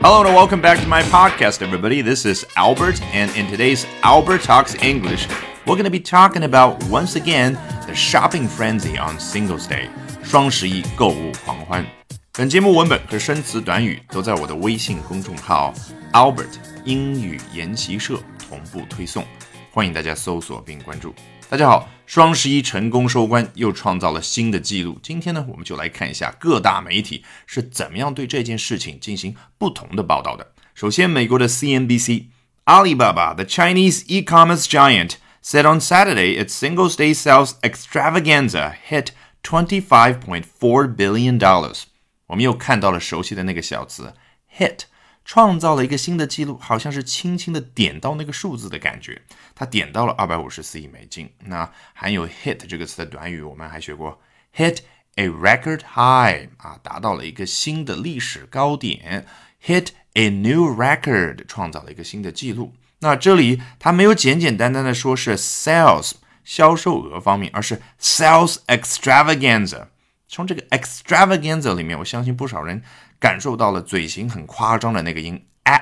Hello and welcome back to my podcast, everybody. This is Albert, and in today's Albert Talks English, we're going to be talking about once again the shopping frenzy on Singles Day. 双十一购物狂欢。本节目文本和生词短语都在我的微信公众号 Albert 英语研习社同步推送， 欢迎大家搜索并关注。大家好，双十一成功收官，又创造了新的纪录。今天呢，我们就来看一下各大媒体是怎么样对这件事情进行不同的报道的。首先，美国的 CNBC，Alibaba, the Chinese e-commerce giant, said on Saturday its Singles Day sales extravaganza hit $25.4 billion dollars。我们又看到了熟悉的那个小词 hit。创造了一个新的记录，好像是轻轻的点到那个数字的感觉。他点到了二百五十四亿美金。那含有 hit 这个词的短语，我们还学过 hit a record high 啊，达到了一个新的历史高点。hit a new record 创造了一个新的记录。那这里它没有简简单单的说是 sales 销售额方面，而是 sales extravaganza。从这个 extravaganza 里面，我相信不少人感受到了嘴型很夸张的那个音 a。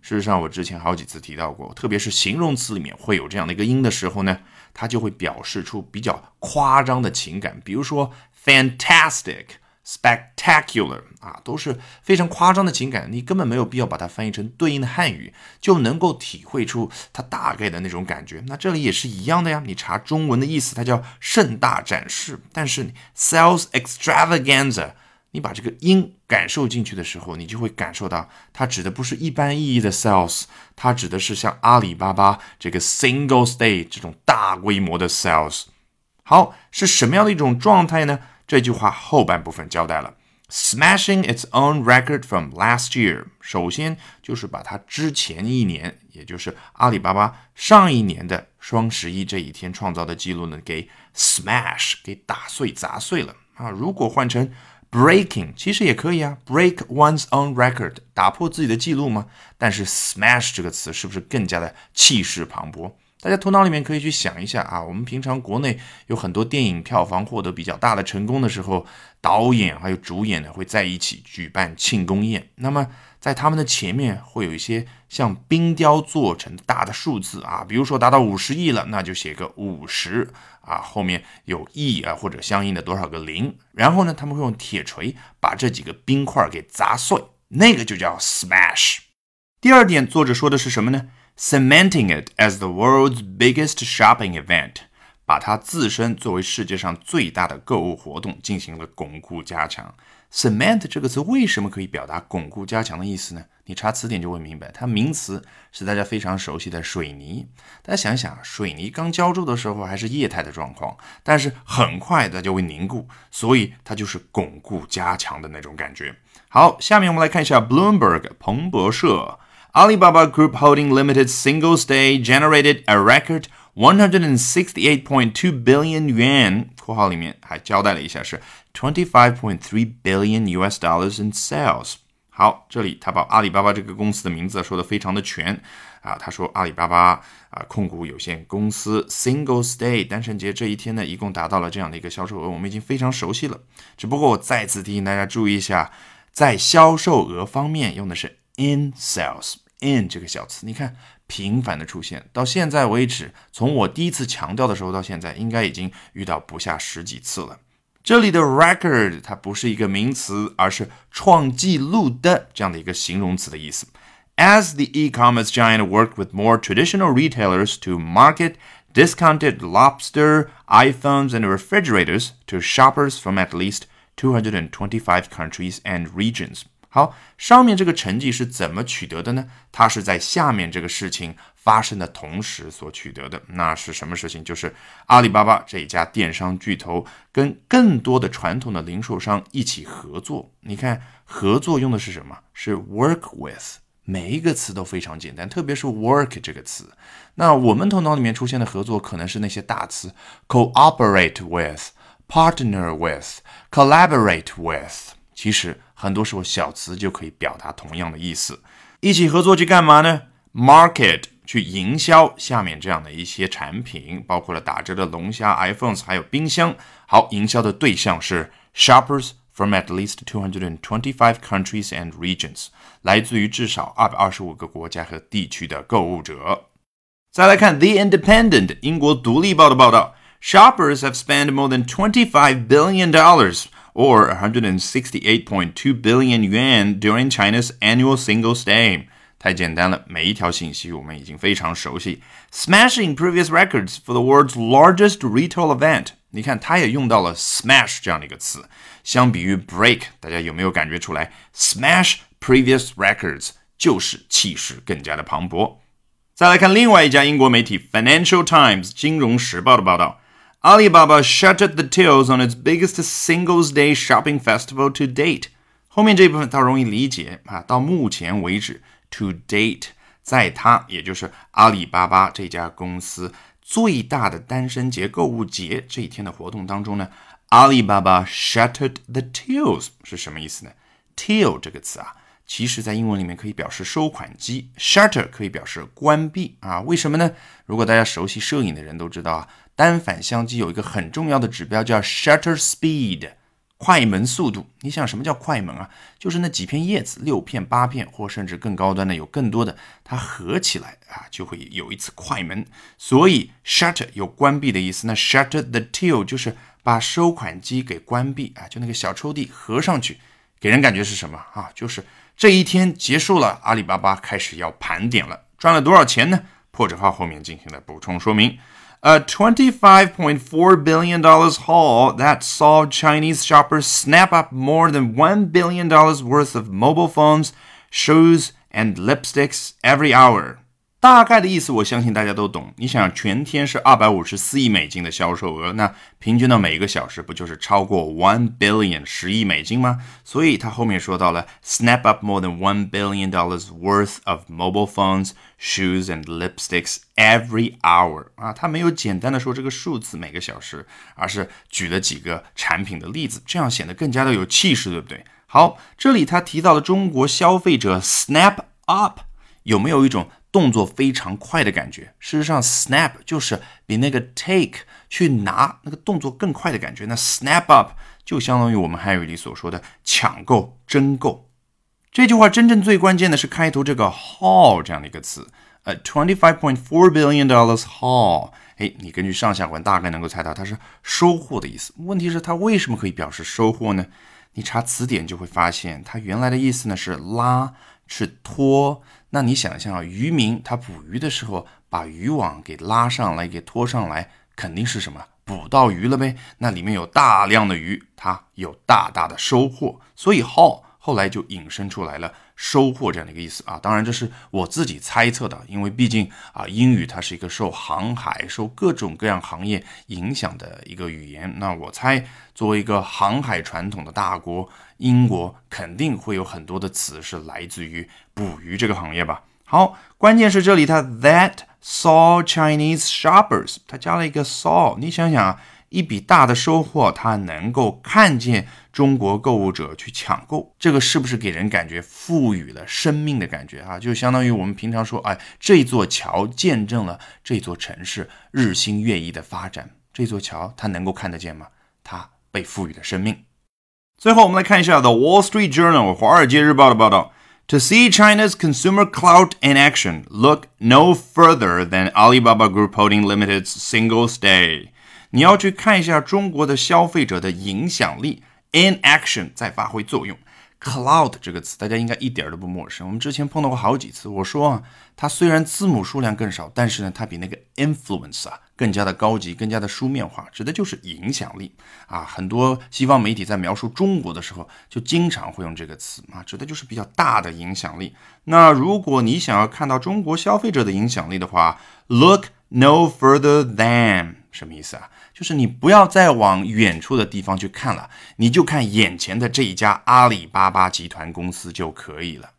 事实上，我之前好几次提到过，特别是形容词里面会有这样的一个音的时候呢，它就会表示出比较夸张的情感，比如说 fantastic。spectacular 啊，都是非常夸张的情感，你根本没有必要把它翻译成对应的汉语，就能够体会出它大概的那种感觉。那这里也是一样的呀，你查中文的意思，它叫盛大展示，但是 sales extravaganza，你把这个音感受进去的时候，你就会感受到它指的不是一般意义的 sales，它指的是像阿里巴巴这个 Singles Day 这种大规模的 sales。好，是什么样的一种状态呢？这句话后半部分交代了，smashing its own record from last year。首先就是把它之前一年，也就是阿里巴巴上一年的双十一这一天创造的记录呢，给 smash 给打碎砸碎了啊。如果换成 breaking，其实也可以啊，break one's own record，打破自己的记录吗？但是 smash 这个词是不是更加的气势磅礴？大家头脑里面可以去想一下啊，我们平常国内有很多电影票房获得比较大的成功的时候，导演还有主演呢会在一起举办庆功宴。那么在他们的前面会有一些像冰雕做成大的数字啊，比如说达到五十亿了，那就写个五十啊，后面有亿啊或者相应的多少个零，然后呢他们会用铁锤把这几个冰块给砸碎，那个就叫 smash。第二点，作者说的是什么呢？cementing it as the world's biggest shopping event，把它自身作为世界上最大的购物活动进行了巩固加强。cement 这个词为什么可以表达巩固加强的意思呢？你查词典就会明白，它名词是大家非常熟悉的水泥。大家想想，水泥刚浇筑的时候还是液态的状况，但是很快它就会凝固，所以它就是巩固加强的那种感觉。好，下面我们来看一下 Bloomberg 彭博社。Alibaba Group Holding Limited Singles Day generated a record 168.2 billion yuan（ 括号里面还交代了一下是 twenty-five point three billion US dollars in sales）。好，这里他把阿里巴巴这个公司的名字说的非常的全啊。他说阿里巴巴啊控股有限公司 Singles Day 单身节这一天呢，一共达到了这样的一个销售额，我们已经非常熟悉了。只不过我再次提醒大家注意一下，在销售额方面用的是。In sales, in 这个小词，你看频繁的出现，到现在为止，从我第一次强调的时候到现在，应该已经遇到不下十几次了。这里的 record 它不是一个名词，而是创纪录的这样的一个形容词的意思。As the e-commerce giant worked with more traditional retailers to market discounted lobster, iPhones, and refrigerators to shoppers from at least 225 countries and regions. 好，上面这个成绩是怎么取得的呢？它是在下面这个事情发生的同时所取得的。那是什么事情？就是阿里巴巴这一家电商巨头跟更多的传统的零售商一起合作。你看，合作用的是什么？是 work with。每一个词都非常简单，特别是 work 这个词。那我们头脑里面出现的合作，可能是那些大词：cooperate with、partner with、collaborate with。其实很多时候小词就可以表达同样的意思。一起合作去干嘛呢？Market 去营销下面这样的一些产品，包括了打折的龙虾、iPhones，还有冰箱。好，营销的对象是 shoppers from at least 225 countries and regions，来自于至少二百二十五个国家和地区的购物者。再来看《The Independent》英国独立报的报道，Shoppers have spent more than 25 billion dollars or 168.2 billion yuan during China's annual Singles Day。太简单了，每一条信息我们已经非常熟悉。Smashing previous records for the world's largest retail event。你看，它也用到了 smash 这样的一个词。相比于 break，大家有没有感觉出来？Smash previous records 就是气势更加的磅礴。再来看另外一家英国媒体《Financial Times》金融时报的报道 ：Alibaba shuttered the tails on its biggest Singles Day shopping festival to date。后面这部分倒容易理解啊，到目前为止，to date，在它也就是阿里巴巴这家公司最大的单身节购物节这一天的活动当中呢，阿里巴巴 shuttered the tails 是什么意思呢？tail 这个词啊。其实，在英文里面可以表示收款机，shutter 可以表示关闭啊。为什么呢？如果大家熟悉摄影的人都知道啊，单反相机有一个很重要的指标叫 shutter speed，快门速度。你想什么叫快门啊？就是那几片叶子，六片、八片，或甚至更高端的有更多的，它合起来啊，就会有一次快门。所以 shutter 有关闭的意思。那 shutter the till 就是把收款机给关闭啊，就那个小抽屉合上去，给人感觉是什么啊？就是。这一天结束了，阿里巴巴开始要盘点了，赚了多少钱呢？破折号后面进行了补充说明。A $25.4 billion haul that saw Chinese shoppers snap up more than $1 billion worth of mobile phones, shoes, and lipsticks every hour. 大概的意思，我相信大家都懂。你想，全天是二百五十四亿美金的销售额，那平均到每一个小时不就是超过 one billion 十亿美金吗？所以他后面说到了 snap up more than one billion dollars worth of mobile phones, shoes and lipsticks every hour 啊，他没有简单的说这个数字每个小时，而是举了几个产品的例子，这样显得更加的有气势，对不对？好，这里他提到了中国消费者 snap up，有没有一种？动作非常快的感觉，事实上，snap 就是比那个 take 去拿那个动作更快的感觉。那 snap up 就相当于我们汉语里所说的抢购、争购。这句话真正最关键的是开头这个 haul 这样的一个词呃 twenty five point four billion dollars haul。哎，你根据上下文大概能够猜到它是收获的意思。问题是它为什么可以表示收获呢？你查词典就会发现，它原来的意思呢是拉，是拖。那你想象啊，渔民他捕鱼的时候，把渔网给拉上来，给拖上来，肯定是什么？捕到鱼了呗。那里面有大量的鱼，他有大大的收获。所以耗后来就引申出来了收获这样的一个意思啊。当然这是我自己猜测的，因为毕竟啊，英语它是一个受航海、受各种各样行业影响的一个语言。那我猜，作为一个航海传统的大国。英国肯定会有很多的词是来自于捕鱼这个行业吧。好，关键是这里它 that saw Chinese shoppers，它加了一个 saw。你想想啊，一笔大的收获，它能够看见中国购物者去抢购，这个是不是给人感觉赋予了生命的感觉啊？就相当于我们平常说，哎，这座桥见证了这座城市日新月异的发展。这座桥它能够看得见吗？它被赋予了生命。最后，我们来看一下《The Wall Street Journal》华尔街日报的报道。To see China's consumer clout in action, look no further than Alibaba Group Holding Limited's Singles Day。你要去看一下中国的消费者的影响力 in action 在发挥作用。Cloud 这个词大家应该一点都不陌生，我们之前碰到过好几次。我说啊，它虽然字母数量更少，但是呢，它比那个 influence 啊更加的高级，更加的书面化，指的就是影响力啊。很多西方媒体在描述中国的时候，就经常会用这个词啊，指的就是比较大的影响力。那如果你想要看到中国消费者的影响力的话，look no further than 什么意思啊？就是你不要再往远处的地方去看了，你就看眼前的这一家阿里巴巴集团公司就可以了。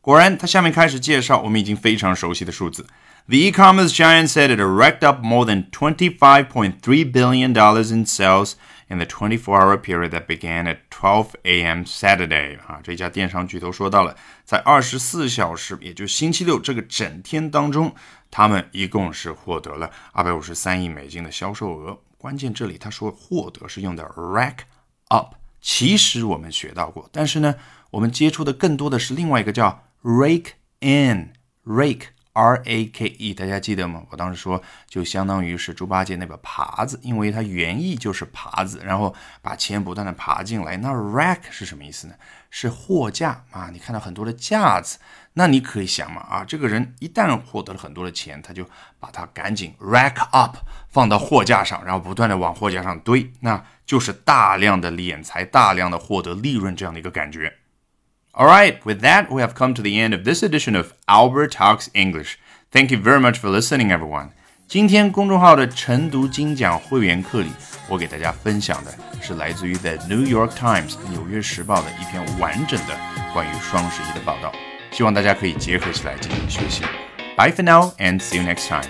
果然，他下面开始介绍我们已经非常熟悉的数字。The e-commerce giant said it racked up more than $25.3 billion dollars in sales in the 24-hour period that began at 12 a.m. Saturday。啊，这家电商巨头说到了，在二十四小时，也就是星期六这个整天当中。他们一共是获得了二百五十三亿美金的销售额。关键这里他说获得是用的 rack up，其实我们学到过，但是呢，我们接触的更多的是另外一个叫 rake in，rake。R A K E，大家记得吗？我当时说，就相当于是猪八戒那个耙子，因为它原意就是耙子，然后把钱不断的耙进来。那 rack 是什么意思呢？是货架啊，你看到很多的架子，那你可以想嘛啊，这个人一旦获得了很多的钱，他就把它赶紧 rack up 放到货架上，然后不断的往货架上堆，那就是大量的敛财，大量的获得利润这样的一个感觉。All right, with that, we have come to the end of this edition of Albert Talks English. Thank you very much for listening, everyone. 今天公众号的晨读精讲会员课里，我给大家分享的是来自于 The New York Times 纽约时报的一篇完整的关于双十一的报道，希望大家可以结合起来进行学习。Bye for now and see you next time.